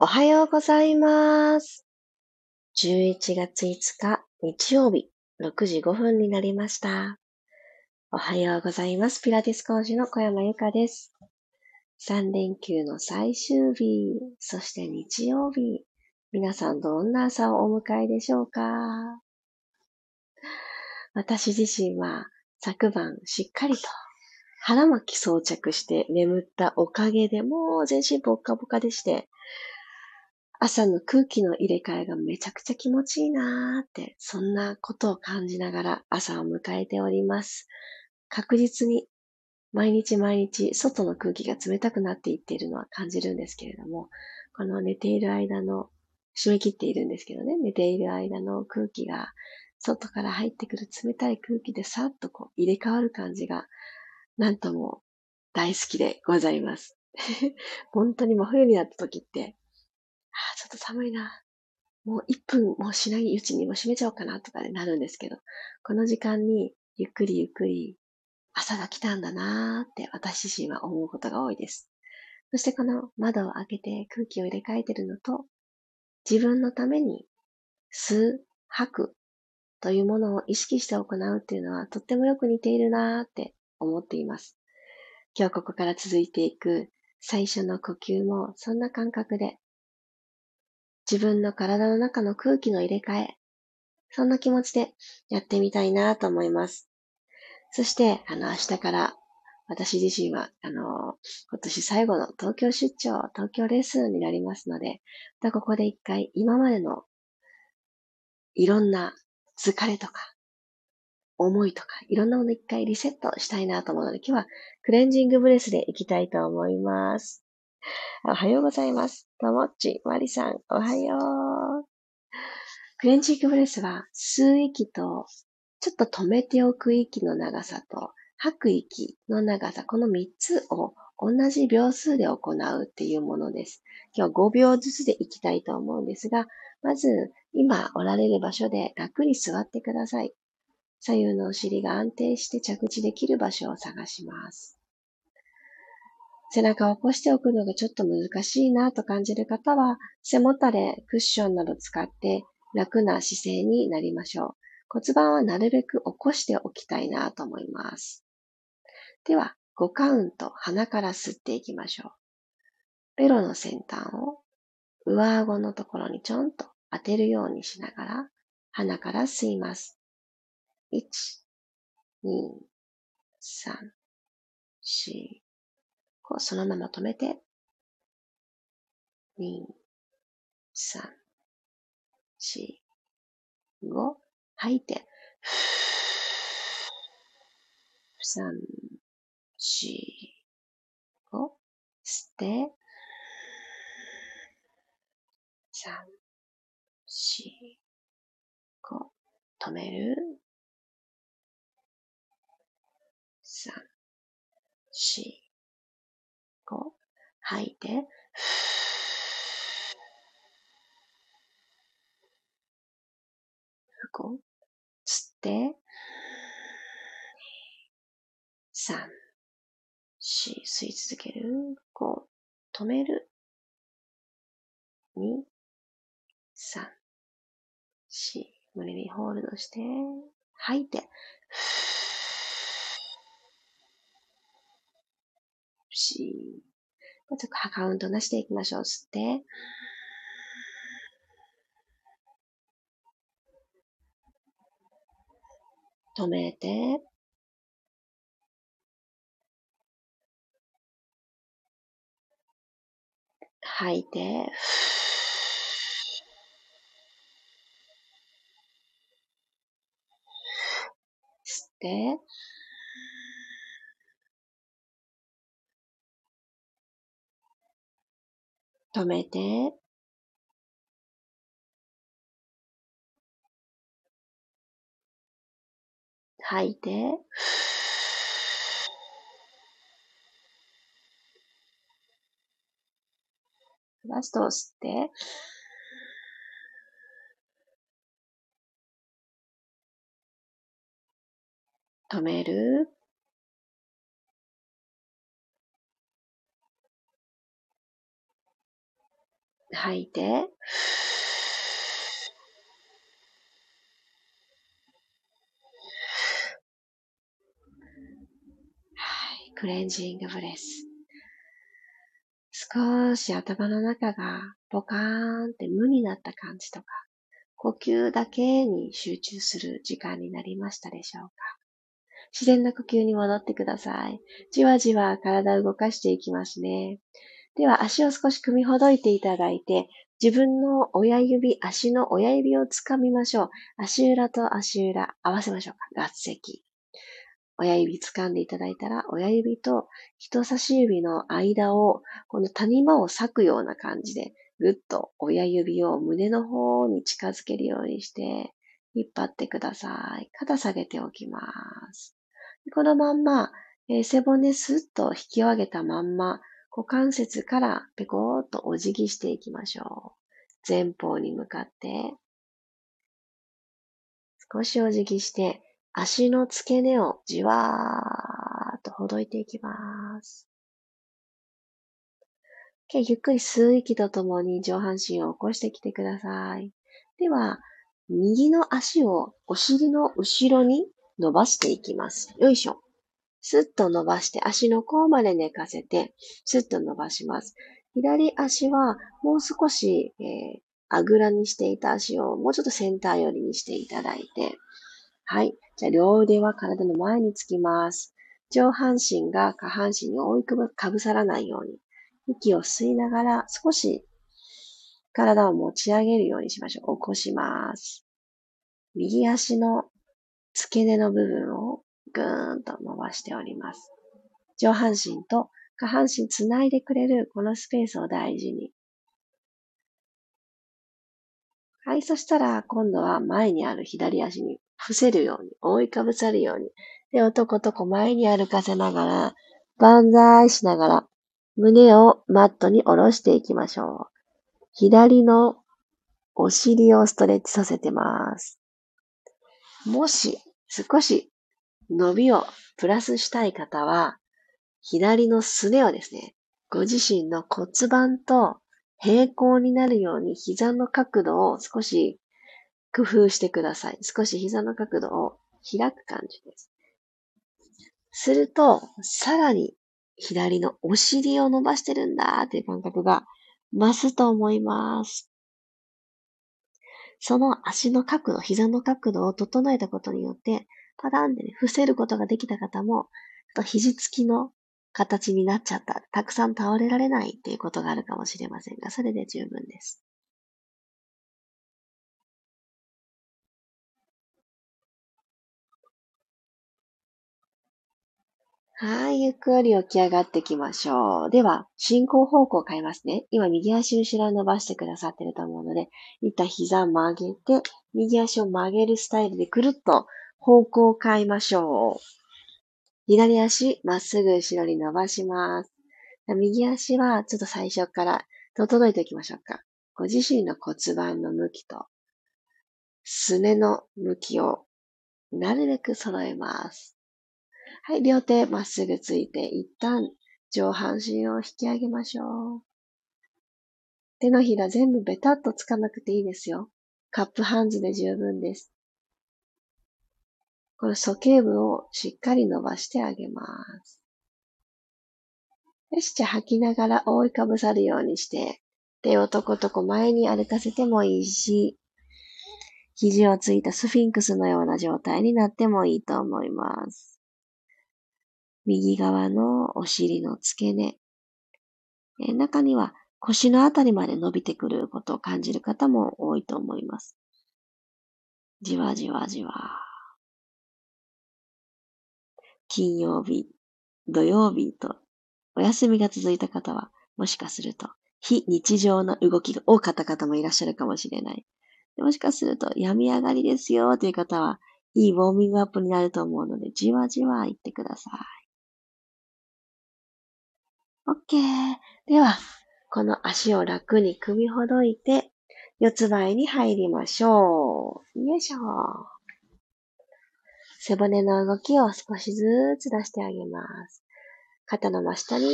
おはようございます。11月5日日曜日6時5分になりました。おはようございます。ピラティス講師の小山由かです。3連休の最終日、そして日曜日、皆さんどんな朝をお迎えでしょうか私自身は昨晩しっかりと腹巻き装着して眠ったおかげでもう全身ポッカポカでして、朝の空気の入れ替えがめちゃくちゃ気持ちいいなーって、そんなことを感じながら朝を迎えております。確実に毎日毎日外の空気が冷たくなっていっているのは感じるんですけれども、この寝ている間の、締め切っているんですけどね、寝ている間の空気が外から入ってくる冷たい空気でさっとこう入れ替わる感じが、なんとも大好きでございます。本当にもう冬になった時って、あ、ちょっと寒いな。もう1分もしないうちにもう閉めちゃおうかなとかでなるんですけど、この時間にゆっくりゆっくり朝が来たんだなーって私自身は思うことが多いです。そしてこの窓を開けて空気を入れ替えてるのと、自分のために吸う、吐くというものを意識して行うっていうのはとってもよく似ているなーって思っています。今日ここから続いていく最初の呼吸もそんな感覚で自分の体の中の空気の入れ替え、そんな気持ちでやってみたいなと思います。そして、あの、明日から私自身は、あの、今年最後の東京出張、東京レッスンになりますので、またここで一回今までのいろんな疲れとか、思いとか、いろんなもの一回リセットしたいなと思うので、今日はクレンジングブレスでいきたいと思います。おはようございます。ともっち、まりさん、おはよう。クレンジングブレスは吸う息と、ちょっと止めておく息の長さと、吐く息の長さ、この3つを同じ秒数で行うっていうものです。今日5秒ずつでいきたいと思うんですが、まず今おられる場所で楽に座ってください。左右のお尻が安定して着地できる場所を探します。背中を起こしておくのがちょっと難しいなと感じる方は、背もたれ、クッションなど使って楽な姿勢になりましょう。骨盤はなるべく起こしておきたいなと思います。では、5カウント鼻から吸っていきましょう。ベロの先端を上顎のところにちょんと当てるようにしながら鼻から吸います。1、2、3、4、そのまま止めて、2、3、4、5、吐いて、3、4、5、吸って、3、4、5、止める、3、4、吐いて、5、吸って、3、4、吸い続ける、5、止める、2、3、4、胸にホールドして、吐いて、4、もうちょっとカウントなしでいきましょう。吸って、止めて、吐いて、吸って、止めて、吐いて、ラストを吸って、止める、吐いて、はいクレンジングブレス。少し頭の中がポカーンって無になった感じとか、呼吸だけに集中する時間になりましたでしょうか自然な呼吸に戻ってください。じわじわ体を動かしていきますね。では足を少し組みほどいていただいて、自分の親指、足の親指をつかみましょう。足裏と足裏合わせましょうか。合石。親指掴んでいただいたら、親指と人差し指の間を、この谷間を裂くような感じで、ぐっと親指を胸の方に近づけるようにして、引っ張ってください。肩下げておきます。このまんま、えー、背骨スッと引き上げたまんま、股関節からペコーっとお辞儀していきましょう。前方に向かって、少しお辞儀して、足の付け根をじわーっとほどいていきます。ゆっくり吸う息とともに上半身を起こしてきてください。では、右の足をお尻の後ろに伸ばしていきます。よいしょ。スッと伸ばして足の甲まで寝かせて、スッと伸ばします。左足はもう少し、えー、あぐらにしていた足をもうちょっとセンター寄りにしていただいて、はい。じゃあ、両腕は体の前につきます。上半身が下半身に覆いかぶさらないように、息を吸いながら少し体を持ち上げるようにしましょう。起こします。右足の付け根の部分をぐーんと伸ばしております。上半身と下半身つないでくれるこのスペースを大事に。はい、そしたら今度は前にある左足に伏せるように、覆いかぶさるように。で、男と子前に歩かせながら、万歳しながら、胸をマットに下ろしていきましょう。左のお尻をストレッチさせてます。もし少し伸びをプラスしたい方は、左のすねをですね、ご自身の骨盤と平行になるように膝の角度を少し工夫してください。少し膝の角度を開く感じです。すると、さらに左のお尻を伸ばしてるんだっていう感覚が増すと思います。その足の角度、膝の角度を整えたことによって、パダンでね、伏せることができた方も、肘つきの形になっちゃった。たくさん倒れられないっていうことがあるかもしれませんが、それで十分です。はい、ゆっくり起き上がっていきましょう。では、進行方向を変えますね。今、右足後ろに伸ばしてくださってると思うので、一旦膝曲げて、右足を曲げるスタイルでくるっと方向を変えましょう。左足、まっすぐ後ろに伸ばします。右足は、ちょっと最初から整えておきましょうか。ご自身の骨盤の向きと、すねの向きをなるべく揃えます。はい、両手まっすぐついて、一旦上半身を引き上げましょう。手のひら全部ベタっとつかなくていいですよ。カップハンズで十分です。この鼠径部をしっかり伸ばしてあげます。よし、じゃあ吐きながら覆いかぶさるようにして、手をとことこ前に歩かせてもいいし、肘をついたスフィンクスのような状態になってもいいと思います。右側のお尻の付け根。え中には腰のあたりまで伸びてくることを感じる方も多いと思います。じわじわじわ。金曜日、土曜日とお休みが続いた方は、もしかすると非日常な動きが多かった方もいらっしゃるかもしれない。もしかすると病み上がりですよという方は、いいウォーミングアップになると思うので、じわじわいってください。OK。では、この足を楽に組みほどいて、四つ倍に入りましょう。よいしょ。背骨の動きを少しずつ出してあげます。肩の真下に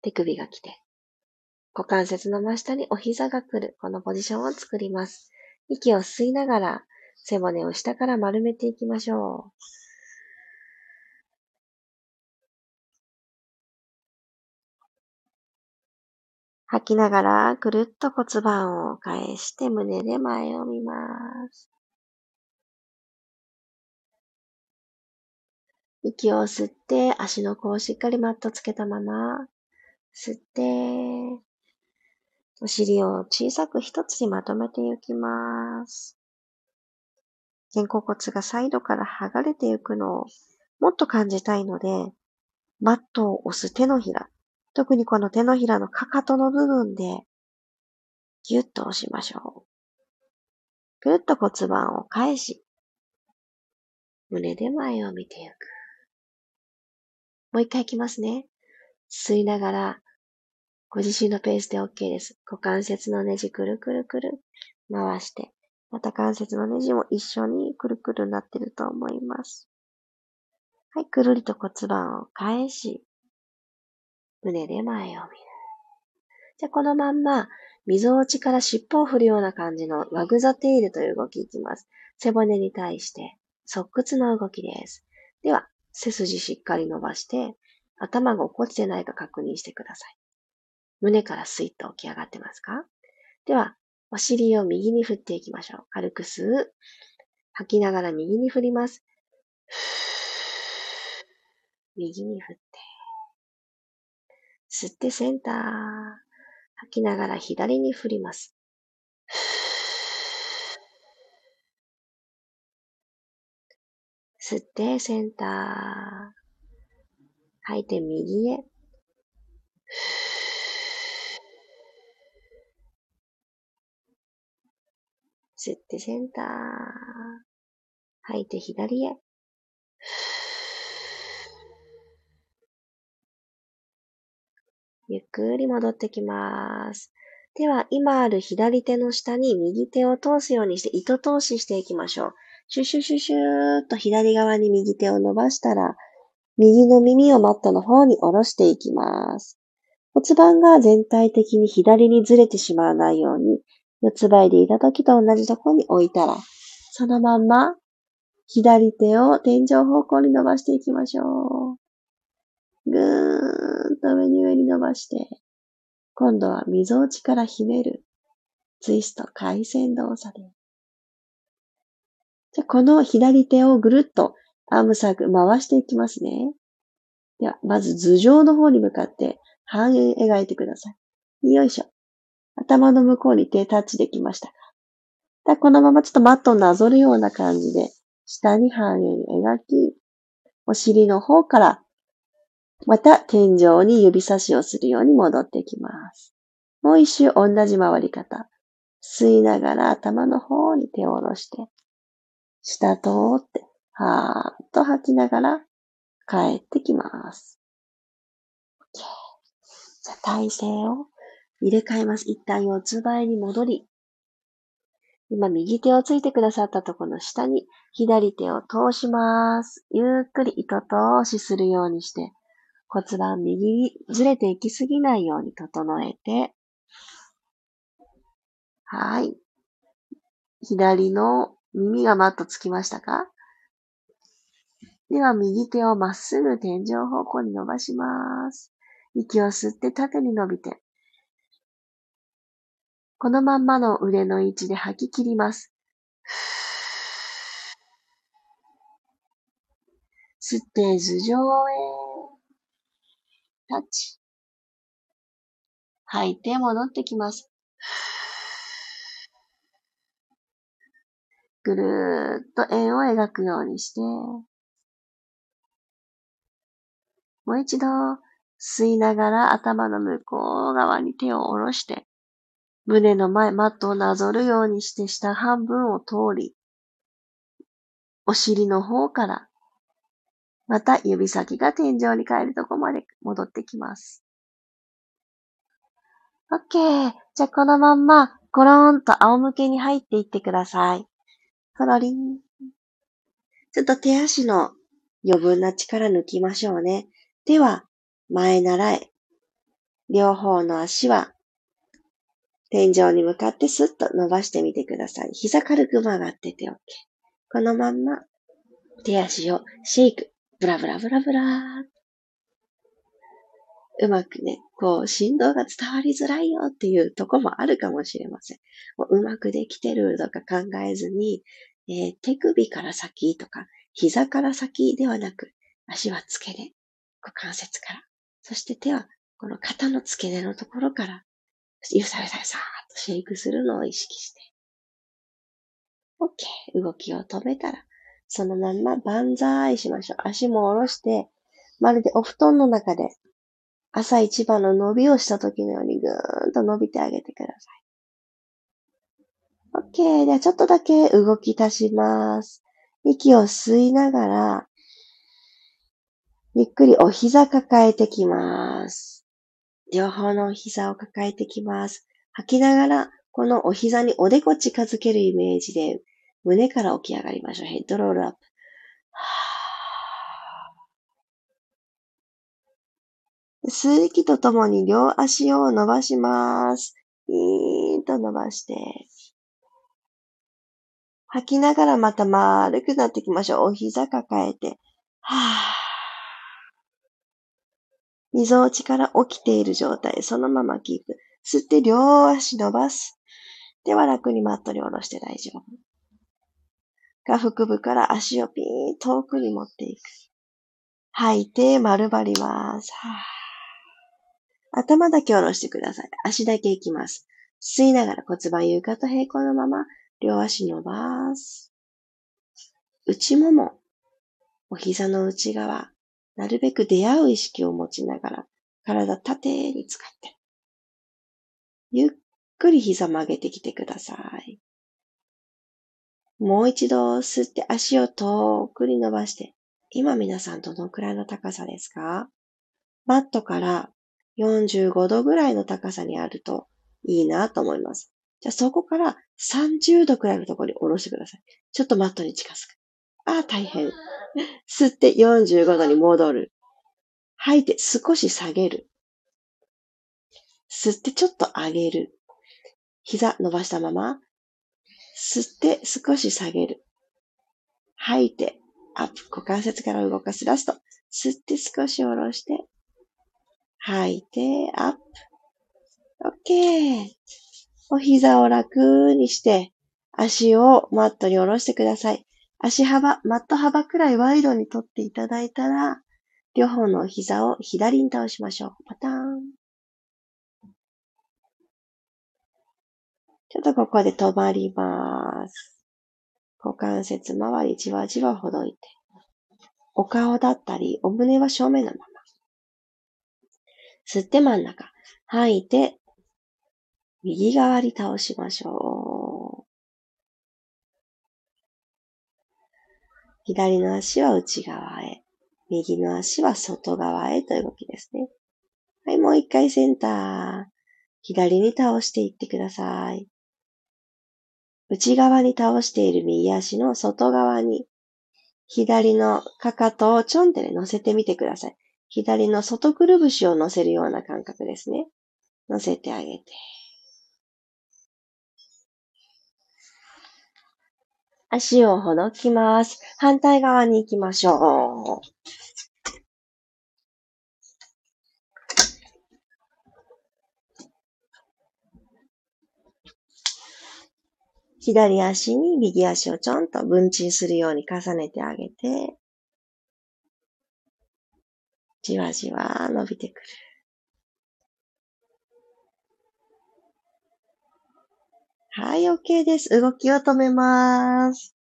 手首が来て、股関節の真下にお膝が来る。このポジションを作ります。息を吸いながら背骨を下から丸めていきましょう。吐きながらぐるっと骨盤を返して胸で前を見ます。息を吸って足の甲をしっかりマットつけたまま吸って、お尻を小さく一つにまとめていきます。肩甲骨がサイドから剥がれていくのをもっと感じたいので、マットを押す手のひら、特にこの手のひらのかかとの部分でギュッと押しましょう。ぐるっと骨盤を返し、胸で前を見ていく。もう一回いきますね。吸いながら、ご自身のペースで OK です。股関節のネジくるくるくる回して、また関節のネジも一緒にくるくるなってると思います。はい、くるりと骨盤を返し、胸で前を見る。じゃこのまんま、溝落ちから尻尾を振るような感じのワグザテールという動きいきます。背骨に対して、側屈の動きです。では、背筋しっかり伸ばして、頭が落ちてないか確認してください。胸からスイッと起き上がってますか？では、お尻を右に振っていきましょう。軽く吸う。吐きながら右に振ります。右に振って。吸ってセンター。吐きながら左に振ります。吸ってセンター。吐いて右へ。吸ってセンター。吐いて左へ。ゆっくり戻ってきます。では、今ある左手の下に右手を通すようにして糸通ししていきましょう。シュシュシュシューっと左側に右手を伸ばしたら、右の耳をマットの方に下ろしていきます。骨盤が全体的に左にずれてしまわないように、四つ倍でいた時と同じところに置いたら、そのまんま左手を天井方向に伸ばしていきましょう。ぐーんと上に上に伸ばして、今度は溝落ちからひねるツイスト回旋動作です。じゃこの左手をぐるっとアームサーク回していきますね。では、まず頭上の方に向かって半円描いてください。よいしょ。頭の向こうに手タッチできましたかだこのままちょっとマットをなぞるような感じで、下に半円描き、お尻の方から、また天井に指差しをするように戻っていきます。もう一周同じ回り方。吸いながら頭の方に手を下ろして、下通って、はーっと吐きながら帰ってきます。OK。じゃあ体勢を入れ替えます。一旦四つ倍に戻り、今右手をついてくださったところの下に左手を通します。ゆっくり糸通しするようにして骨盤右にずれていきすぎないように整えて、はい。左の耳がマットつきましたか？では右手をまっすぐ天井方向に伸ばします。息を吸って縦に伸びて。このまんまの腕の位置で吐き切ります。吸って頭上へ。タッチ。吐いて戻ってきます。ぐるーっと円を描くようにして、もう一度吸いながら頭の向こう側に手を下ろして、胸の前、マットをなぞるようにして下半分を通り、お尻の方から、また指先が天井に帰るとこまで戻ってきます。OK。じゃあこのまんま、コロンと仰向けに入っていってください。コロリン。ちょっと手足の余分な力抜きましょうね。手は前習え。両方の足は天井に向かってスッと伸ばしてみてください。膝軽く曲がってて OK。このまんま手足をシェイク。ブラブラブラブラうまくね、こう、振動が伝わりづらいよっていうとこもあるかもしれません。もううまくできてるとか考えずに、えー、手首から先とか、膝から先ではなく、足は付け根、股関節から、そして手はこの肩の付け根のところから、ゆさゆさゆさーっとシェイクするのを意識して。OK。動きを止めたら、そのまんま万歳しましょう。足も下ろして、まるでお布団の中で朝一番の伸びをした時のようにぐーんと伸びてあげてください。OK。ではちょっとだけ動き足します。息を吸いながら、ゆっくりお膝抱えてきます。両方のお膝を抱えてきます。吐きながら、このお膝におでこ近づけるイメージで、胸から起き上がりましょう。ヘッドロールアップ。吸う息とともに両足を伸ばします。いーんと伸ばして。吐きながらまた丸くなっていきましょう。お膝抱えて。はぁ。溝落ちから起きている状態、そのままキープ。吸って両足伸ばす。では楽にマットに下ろして大丈夫。下腹部から足をピーン遠くに持っていく。吐いて丸張ります。はぁ。頭だけ下ろしてください。足だけ行きます。吸いながら骨盤床と平行のまま、両足伸ばす。内もも、お膝の内側、なるべく出会う意識を持ちながら、体縦に使って。ゆっくり膝曲げてきてください。もう一度吸って足を遠くに伸ばして、今皆さんどのくらいの高さですか？マットから45度ぐらいの高さにあるといいなと思います。じゃあそこから30度くらいのところに下ろしてください。ちょっとマットに近づく。ああ、大変。吸って45度に戻る。吐いて少し下げる。吸ってちょっと上げる。膝伸ばしたまま。吸って少し下げる。吐いてアップ。股関節から動かすラスト。吸って少し下ろして。吐いて、アップ。OK。お膝を楽にして、足をマットに下ろしてください。足幅、マット幅くらいワイドに取っていただいたら、両方の膝を左に倒しましょう。パターン。ちょっとここで止まります。股関節周りじわじわほどいて。お顔だったり、お胸は正面のまま。吸って真ん中。吐いて、右側に倒しましょう。左の足は内側へ。右の足は外側へという動きですね。はい、もう一回センター。左に倒していってください。内側に倒している右足の外側に、左のかかとをちょんって、乗せてみてください。左の外くるぶしを乗せるような感覚ですね。乗せてあげて。足をほどきます。反対側に行きましょう。左足に右足をちょんと分鎮するように重ねてあげて、じわじわ伸びてくる。はい、OK です。動きを止めます。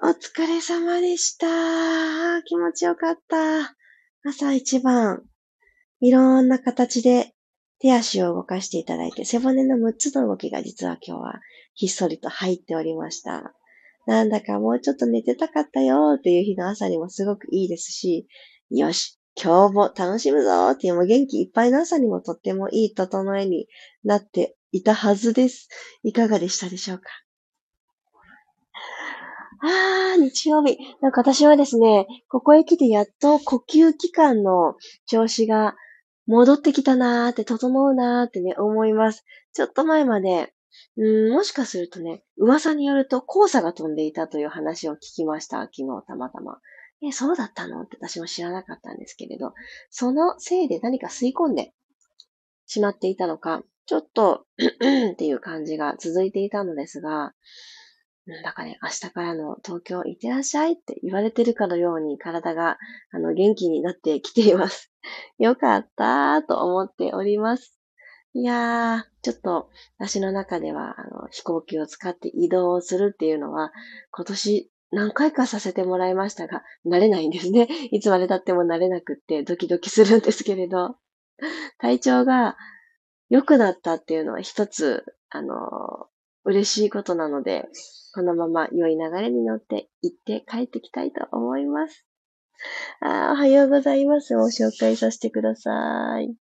お疲れ様でした。気持ちよかった。朝一番、いろんな形で手足を動かしていただいて、背骨の6つの動きが実は今日はひっそりと入っておりました。なんだかもうちょっと寝てたかったよっていう日の朝にもすごくいいですし、よし、今日も楽しむぞっていうもう元気いっぱいの朝にもとってもいい整えになっていたはずです。いかがでしたでしょうか？あー、日曜日。なんか私はですね、ここへ来てやっと呼吸器官の調子が戻ってきたなーって、整うなーってね、思います。ちょっと前まで、うん、もしかするとね、噂によると黄砂が飛んでいたという話を聞きました。昨日たまたま。え、そうだったの？って私も知らなかったんですけれど、そのせいで何か吸い込んでしまっていたのか、ちょっとっていう感じが続いていたのですが、なんだかね、明日からの東京行ってらっしゃいって言われてるかのように体があの元気になってきています。よかったーと思っております。いやー、ちょっと私の中ではあの飛行機を使って移動をするっていうのは今年何回かさせてもらいましたが、慣れないんですね。いつまで経っても慣れなくってドキドキするんですけれど、体調が良くなったっていうのは一つ、あの、嬉しいことなので、このまま良い流れに乗って行って帰ってきたいと思います。あおはようございます。を紹介させてください。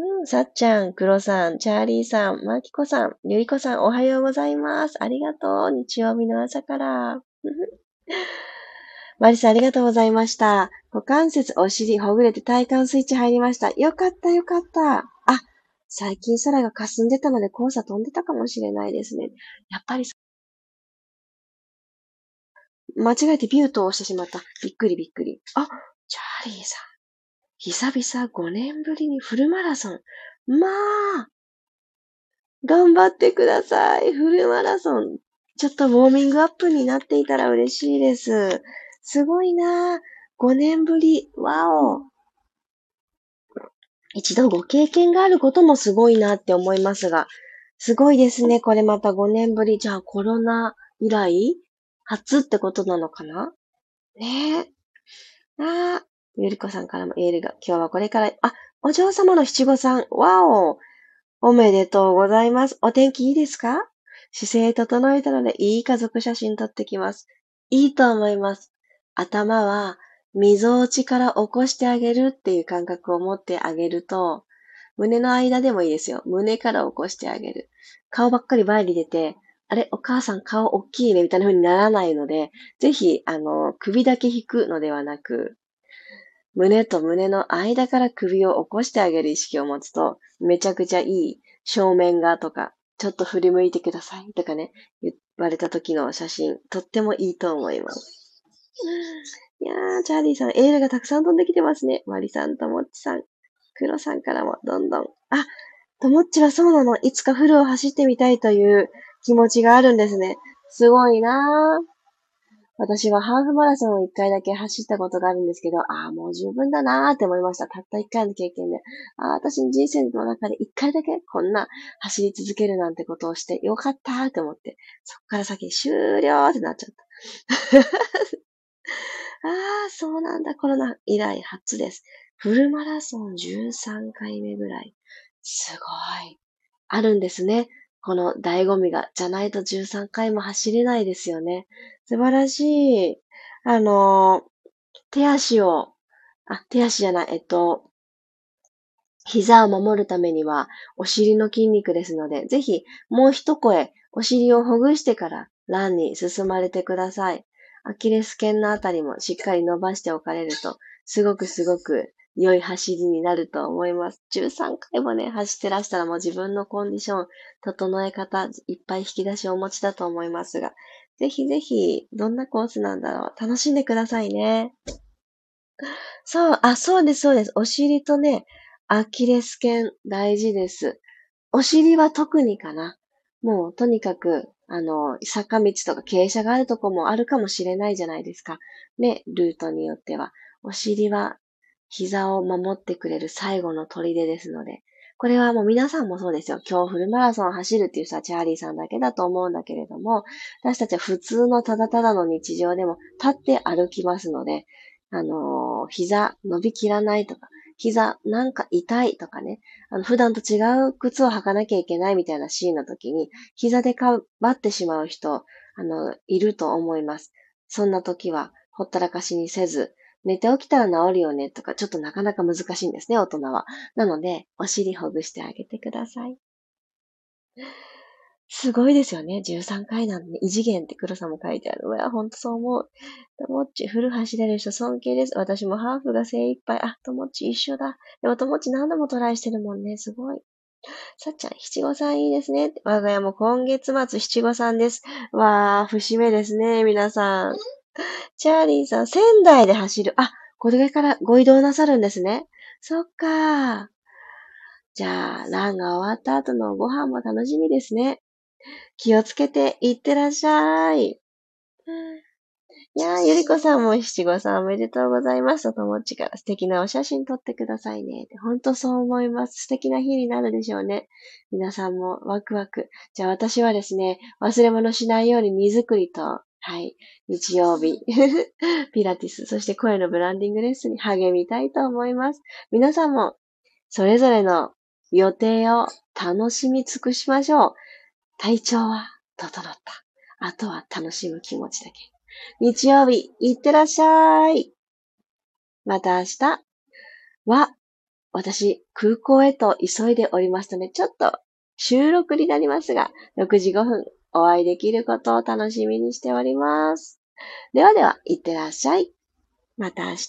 うん、さっちゃん、クロさん、チャーリーさん、マキコさん、ゆりこさん、おはようございます。ありがとう。日曜日の朝から。マリさん、ありがとうございました。股関節、お尻、ほぐれて体幹スイッチ入りました。よかった、よかった。あ、最近空が霞んでたので黄砂飛んでたかもしれないですね。やっぱり、間違えてビュートを押してしまった。びっくりびっくり。あ、チャーリーさん。久々5年ぶりにフルマラソン。まあ、頑張ってください。フルマラソン。ちょっとウォーミングアップになっていたら嬉しいです。すごいな5年ぶり。わお。一度ご経験があることもすごいなって思いますが、すごいですね。これまた5年ぶり。じゃあコロナ以来初ってことなのかな？ねえ。ああ、ゆりこさんからもエールが。今日はこれから、あ、お嬢様の七五三。わお。おめでとうございます。お天気いいですか？姿勢整えたのでいい家族写真撮ってきます。いいと思います。頭は溝落ちから起こしてあげるっていう感覚を持ってあげると、胸の間でもいいですよ。胸から起こしてあげる。顔ばっかり前に出て、あれ、お母さん顔大きいね、みたいな風にならないので、ぜひ、あの、首だけ引くのではなく、胸と胸の間から首を起こしてあげる意識を持つと、めちゃくちゃいい正面がとか、ちょっと振り向いてくださいとかね、言われた時の写真、とってもいいと思います。いやー、チャーリーさん、エールがたくさん飛んできてますね。マリさん、ともっちさん、クロさんからもどんどん。あ、ともっちはそうなの。いつかフルを走ってみたいという気持ちがあるんですね。すごいなー。私はハーフマラソンを一回だけ走ったことがあるんですけど、ああ、もう十分だなーって思いました。たった一回の経験で。ああ、私の人生の中で一回だけこんな走り続けるなんてことをしてよかったーって思って、そっから先終了ってなっちゃった。ああ、そうなんだ。コロナ以来初です。フルマラソン13回目ぐらい。すごい。あるんですね。この醍醐味が。じゃないと13回も走れないですよね。素晴らしい。あの、手足を、あ、手足じゃない、えっと、膝を守るためには、お尻の筋肉ですので、ぜひ、もう一声、お尻をほぐしてから、ランに進まれてください。アキレス腱のあたりもしっかり伸ばしておかれると、すごくすごく良い走りになると思います。13回もね、走ってらしたらもう自分のコンディション、整え方、いっぱい引き出しをお持ちだと思いますが、ぜひぜひ、どんなコースなんだろう。楽しんでくださいね。そう、あ、そうです、そうです。お尻とね、アキレス腱大事です。お尻は特にかな。もう、とにかく、あの、坂道とか傾斜があるとこもあるかもしれないじゃないですか。ね、ルートによっては。お尻は膝を守ってくれる最後の砦ですので、これはもう皆さんもそうですよ。今日フルマラソンを走るっていう人はチャーリーさんだけだと思うんだけれども、私たちは普通のただただの日常でも立って歩きますので、あのー、膝伸びきらないとか、膝なんか痛いとかね、あの普段と違う靴を履かなきゃいけないみたいなシーンの時に、膝でかばってしまう人、あの、いると思います。そんな時は、ほったらかしにせず、寝て起きたら治るよねとか、ちょっとなかなか難しいんですね、大人は。なので、お尻ほぐしてあげてください。すごいですよね。13回なんで、ね、異次元って黒さも書いてある。うわ、ほんとそう思う。ともっち、フル走れる人尊敬です。私もハーフが精一杯。あ、ともっち一緒だ。でもともっち何度もトライしてるもんね。すごい。さっちゃん、七五三いいですね。我が家も今月末七五三です。わー、節目ですね、皆さん。チャーリーさん、仙台で走る。あ、これからご移動なさるんですね。そっか。じゃあ、ランが終わった後のご飯も楽しみですね。気をつけていってらっしゃい。いやー、ゆりこさんも七五三おめでとうございます。お友達から素敵なお写真撮ってくださいね。ほんとそう思います。素敵な日になるでしょうね。皆さんもワクワク。じゃあ私はですね、忘れ物しないように荷造りと、はい、日曜日、ピラティス、そして声のブランディングレッスンに励みたいと思います。皆さんも、それぞれの予定を楽しみ尽くしましょう。体調は整った。あとは楽しむ気持ちだけ。日曜日、いってらっしゃい。また明日は、私、空港へと急いでおりますので、ちょっと収録になりますが、6時5分お会いできることを楽しみにしております。ではでは、いってらっしゃい。また明日。